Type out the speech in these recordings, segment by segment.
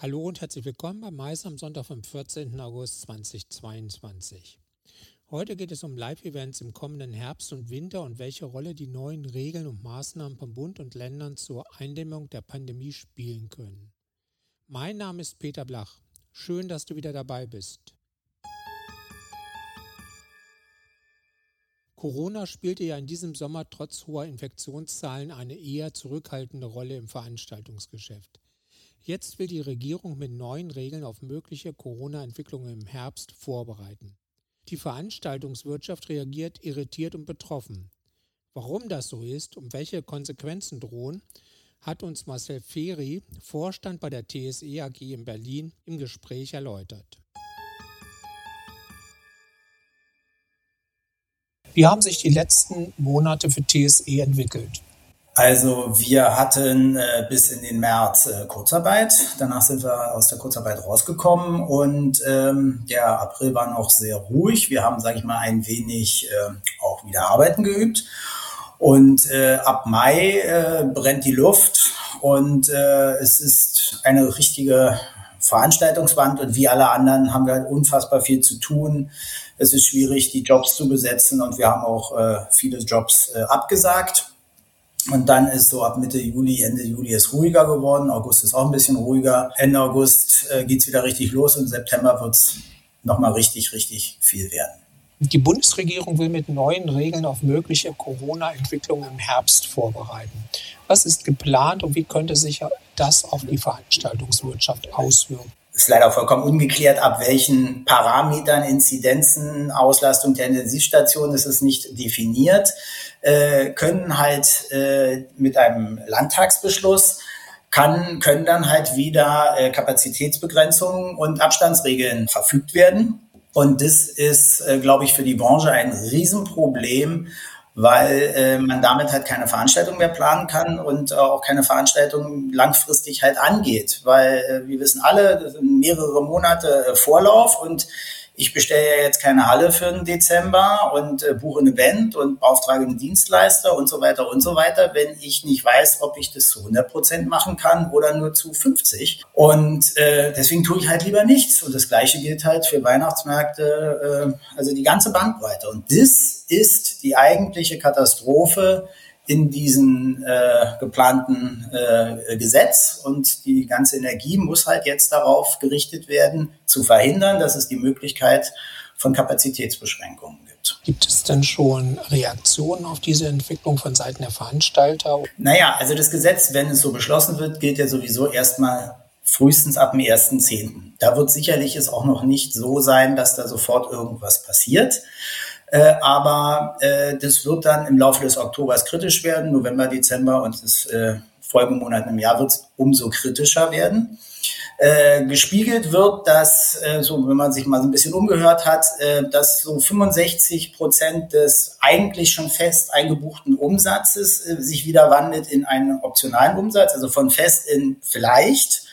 Hallo und herzlich willkommen bei Mais am Sonntag vom 14. August 2022. Heute geht es um Live-Events im kommenden Herbst und Winter und welche Rolle die neuen Regeln und Maßnahmen von Bund und Ländern zur Eindämmung der Pandemie spielen können. Mein Name ist Peter Blach. Schön, dass du wieder dabei bist. Corona spielte ja in diesem Sommer trotz hoher Infektionszahlen eine eher zurückhaltende Rolle im Veranstaltungsgeschäft. Jetzt will die Regierung mit neuen Regeln auf mögliche Corona-Entwicklungen im Herbst vorbereiten. Die Veranstaltungswirtschaft reagiert irritiert und betroffen. Warum das so ist und welche Konsequenzen drohen, hat uns Marcel Feri, Vorstand bei der TSE AG in Berlin, im Gespräch erläutert. Wie haben sich die letzten Monate für TSE entwickelt? Also wir hatten äh, bis in den März äh, Kurzarbeit. Danach sind wir aus der Kurzarbeit rausgekommen und ähm, der April war noch sehr ruhig. Wir haben, sage ich mal, ein wenig äh, auch wieder Arbeiten geübt. Und äh, ab Mai äh, brennt die Luft und äh, es ist eine richtige Veranstaltungswand und wie alle anderen haben wir halt unfassbar viel zu tun. Es ist schwierig, die Jobs zu besetzen und wir haben auch äh, viele Jobs äh, abgesagt. Und dann ist so ab Mitte Juli, Ende Juli ist ruhiger geworden. August ist auch ein bisschen ruhiger. Ende August äh, geht's wieder richtig los und September wird's nochmal richtig, richtig viel werden. Die Bundesregierung will mit neuen Regeln auf mögliche Corona-Entwicklungen im Herbst vorbereiten. Was ist geplant und wie könnte sich das auf die Veranstaltungswirtschaft auswirken? ist leider vollkommen ungeklärt, ab welchen Parametern, Inzidenzen, Auslastung der Intensivstation ist es nicht definiert, äh, können halt äh, mit einem Landtagsbeschluss kann, können dann halt wieder äh, Kapazitätsbegrenzungen und Abstandsregeln verfügt werden. Und das ist, äh, glaube ich, für die Branche ein Riesenproblem, weil äh, man damit halt keine Veranstaltung mehr planen kann und äh, auch keine Veranstaltung langfristig halt angeht, weil äh, wir wissen alle, mehrere Monate äh, Vorlauf und ich bestelle ja jetzt keine Halle für den Dezember und äh, buche ein Event und beauftrage einen Dienstleister und so weiter und so weiter, wenn ich nicht weiß, ob ich das zu 100 Prozent machen kann oder nur zu 50. Und äh, deswegen tue ich halt lieber nichts. Und das Gleiche gilt halt für Weihnachtsmärkte, äh, also die ganze Bandbreite. Und das ist die eigentliche Katastrophe, in diesen äh, geplanten äh, Gesetz und die ganze Energie muss halt jetzt darauf gerichtet werden, zu verhindern, dass es die Möglichkeit von Kapazitätsbeschränkungen gibt. Gibt es denn schon Reaktionen auf diese Entwicklung von Seiten der Veranstalter? Naja, also das Gesetz, wenn es so beschlossen wird, gilt ja sowieso erstmal frühestens ab dem 1.10. Da wird sicherlich es auch noch nicht so sein, dass da sofort irgendwas passiert. Äh, aber äh, das wird dann im Laufe des Oktobers kritisch werden. November, Dezember und das äh, Folgemonaten im Jahr wird es umso kritischer werden. Äh, gespiegelt wird, dass, äh, so wenn man sich mal so ein bisschen umgehört hat, äh, dass so 65 Prozent des eigentlich schon fest eingebuchten Umsatzes äh, sich wieder wandelt in einen optionalen Umsatz, also von fest in vielleicht.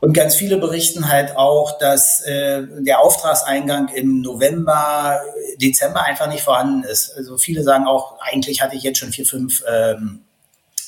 Und ganz viele berichten halt auch, dass äh, der Auftragseingang im November, Dezember einfach nicht vorhanden ist. Also viele sagen auch, eigentlich hatte ich jetzt schon vier, fünf ähm,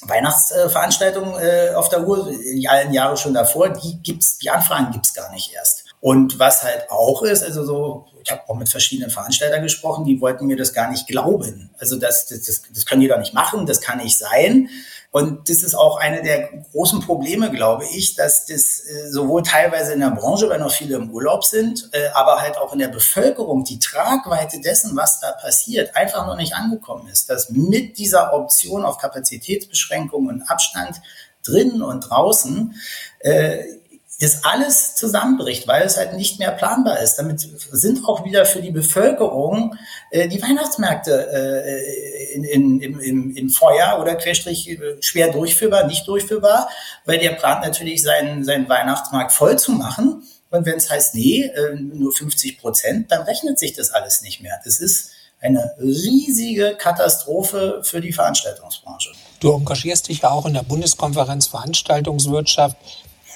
Weihnachtsveranstaltungen äh, auf der Uhr, die allen Jahre schon davor. Die gibt's, die Anfragen gibt's gar nicht erst. Und was halt auch ist, also so, ich habe auch mit verschiedenen Veranstaltern gesprochen, die wollten mir das gar nicht glauben. Also das, das, das, das können die doch nicht machen, das kann nicht sein. Und das ist auch eine der großen Probleme, glaube ich, dass das äh, sowohl teilweise in der Branche, weil noch viele im Urlaub sind, äh, aber halt auch in der Bevölkerung die Tragweite dessen, was da passiert, einfach noch nicht angekommen ist. Dass mit dieser Option auf Kapazitätsbeschränkungen und Abstand drinnen und draußen äh, das alles zusammenbricht, weil es halt nicht mehr planbar ist. Damit sind auch wieder für die Bevölkerung äh, die Weihnachtsmärkte äh, in, in, im, im, im Feuer oder querstrich äh, schwer durchführbar, nicht durchführbar, weil der plant natürlich seinen, seinen Weihnachtsmarkt voll zu machen. Und wenn es heißt, nee, äh, nur 50 Prozent, dann rechnet sich das alles nicht mehr. Das ist eine riesige Katastrophe für die Veranstaltungsbranche. Du engagierst dich ja auch in der Bundeskonferenz Veranstaltungswirtschaft.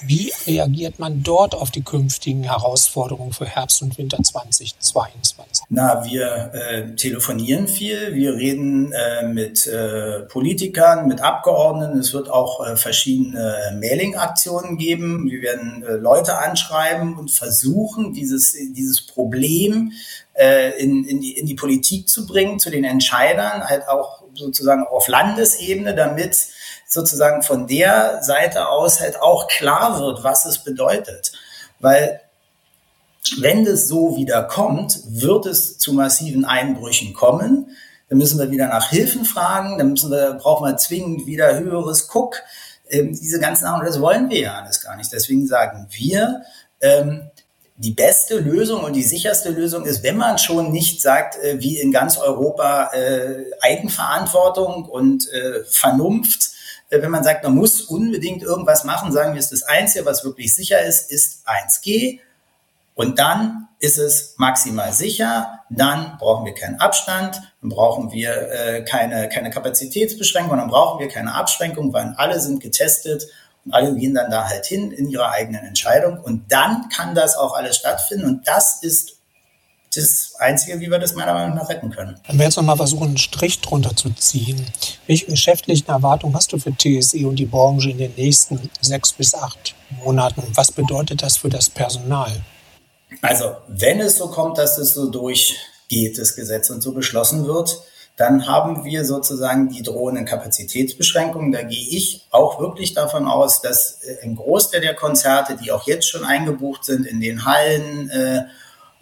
Wie reagiert man dort auf die künftigen Herausforderungen für Herbst und Winter 2022? Na, wir äh, telefonieren viel, wir reden äh, mit äh, Politikern, mit Abgeordneten. Es wird auch äh, verschiedene Mailing-Aktionen geben. Wir werden äh, Leute anschreiben und versuchen, dieses, dieses Problem äh, in, in, die, in die Politik zu bringen, zu den Entscheidern, halt auch sozusagen auf Landesebene, damit sozusagen von der Seite aus halt auch klar wird, was es bedeutet. Weil wenn das so wieder kommt, wird es zu massiven Einbrüchen kommen. Dann müssen wir wieder nach Hilfen fragen, dann müssen wir, brauchen wir zwingend wieder höheres Guck. Ähm, diese ganzen Sachen, das wollen wir ja alles gar nicht. Deswegen sagen wir, ähm, die beste Lösung und die sicherste Lösung ist, wenn man schon nicht sagt, äh, wie in ganz Europa äh, Eigenverantwortung und äh, Vernunft, wenn man sagt, man muss unbedingt irgendwas machen, sagen wir, es das Einzige, was wirklich sicher ist, ist 1G. Und dann ist es maximal sicher. Dann brauchen wir keinen Abstand, dann brauchen wir keine, keine Kapazitätsbeschränkung, dann brauchen wir keine Abschränkung, weil alle sind getestet und alle gehen dann da halt hin in ihrer eigenen Entscheidung. Und dann kann das auch alles stattfinden. Und das ist das Einzige, wie wir das meiner Meinung nach retten können. Wenn wir jetzt nochmal versuchen, einen Strich drunter zu ziehen, welche geschäftlichen Erwartungen hast du für TSE und die Branche in den nächsten sechs bis acht Monaten? Was bedeutet das für das Personal? Also, wenn es so kommt, dass es so durchgeht, das Gesetz und so beschlossen wird, dann haben wir sozusagen die drohenden Kapazitätsbeschränkungen. Da gehe ich auch wirklich davon aus, dass äh, ein Großteil der Konzerte, die auch jetzt schon eingebucht sind in den Hallen, äh,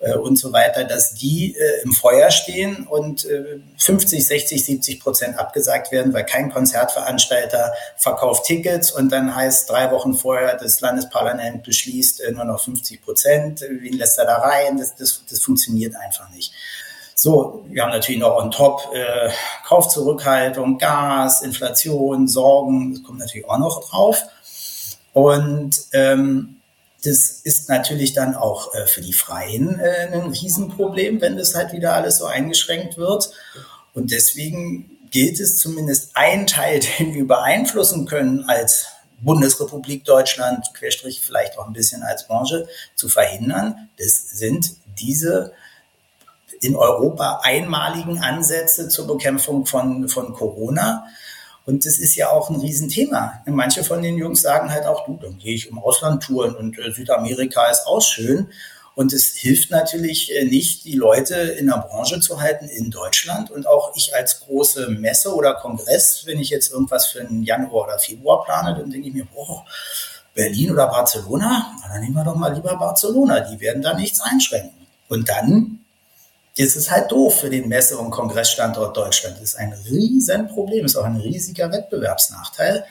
äh, und so weiter, dass die äh, im Feuer stehen und äh, 50, 60, 70 Prozent abgesagt werden, weil kein Konzertveranstalter verkauft Tickets und dann heißt drei Wochen vorher, das Landesparlament beschließt äh, nur noch 50 Prozent, wen lässt er da rein? Das, das, das funktioniert einfach nicht. So, wir haben natürlich noch on top äh, Kaufzurückhaltung, Gas, Inflation, Sorgen, das kommt natürlich auch noch drauf. Und ähm, das ist natürlich dann auch äh, für die Freien äh, ein Riesenproblem, wenn das halt wieder alles so eingeschränkt wird. Und deswegen gilt es zumindest einen Teil, den wir beeinflussen können als Bundesrepublik Deutschland, Querstrich vielleicht auch ein bisschen als Branche, zu verhindern. Das sind diese in Europa einmaligen Ansätze zur Bekämpfung von, von Corona. Und das ist ja auch ein Riesenthema. Manche von den Jungs sagen halt auch, du, dann gehe ich im Ausland touren und äh, Südamerika ist auch schön. Und es hilft natürlich äh, nicht, die Leute in der Branche zu halten in Deutschland. Und auch ich als große Messe oder Kongress, wenn ich jetzt irgendwas für einen Januar oder Februar plane, dann denke ich mir, boah, Berlin oder Barcelona, dann nehmen wir doch mal lieber Barcelona. Die werden da nichts einschränken. Und dann das ist halt doof für den Messe- und Kongressstandort Deutschland. Das ist ein Riesenproblem, ist auch ein riesiger Wettbewerbsnachteil.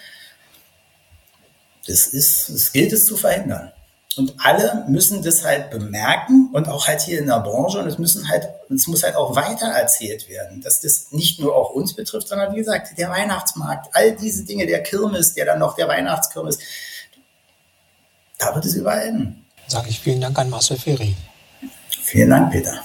Das ist, es gilt es zu verhindern. Und alle müssen das halt bemerken und auch halt hier in der Branche und es müssen halt, es muss halt auch weiter erzählt werden, dass das nicht nur auch uns betrifft, sondern wie gesagt, der Weihnachtsmarkt, all diese Dinge, der Kirmes, der dann noch der Weihnachtskirmes, da wird es überall enden. Sage ich vielen Dank an Marcel Ferry. Vielen Dank, Peter.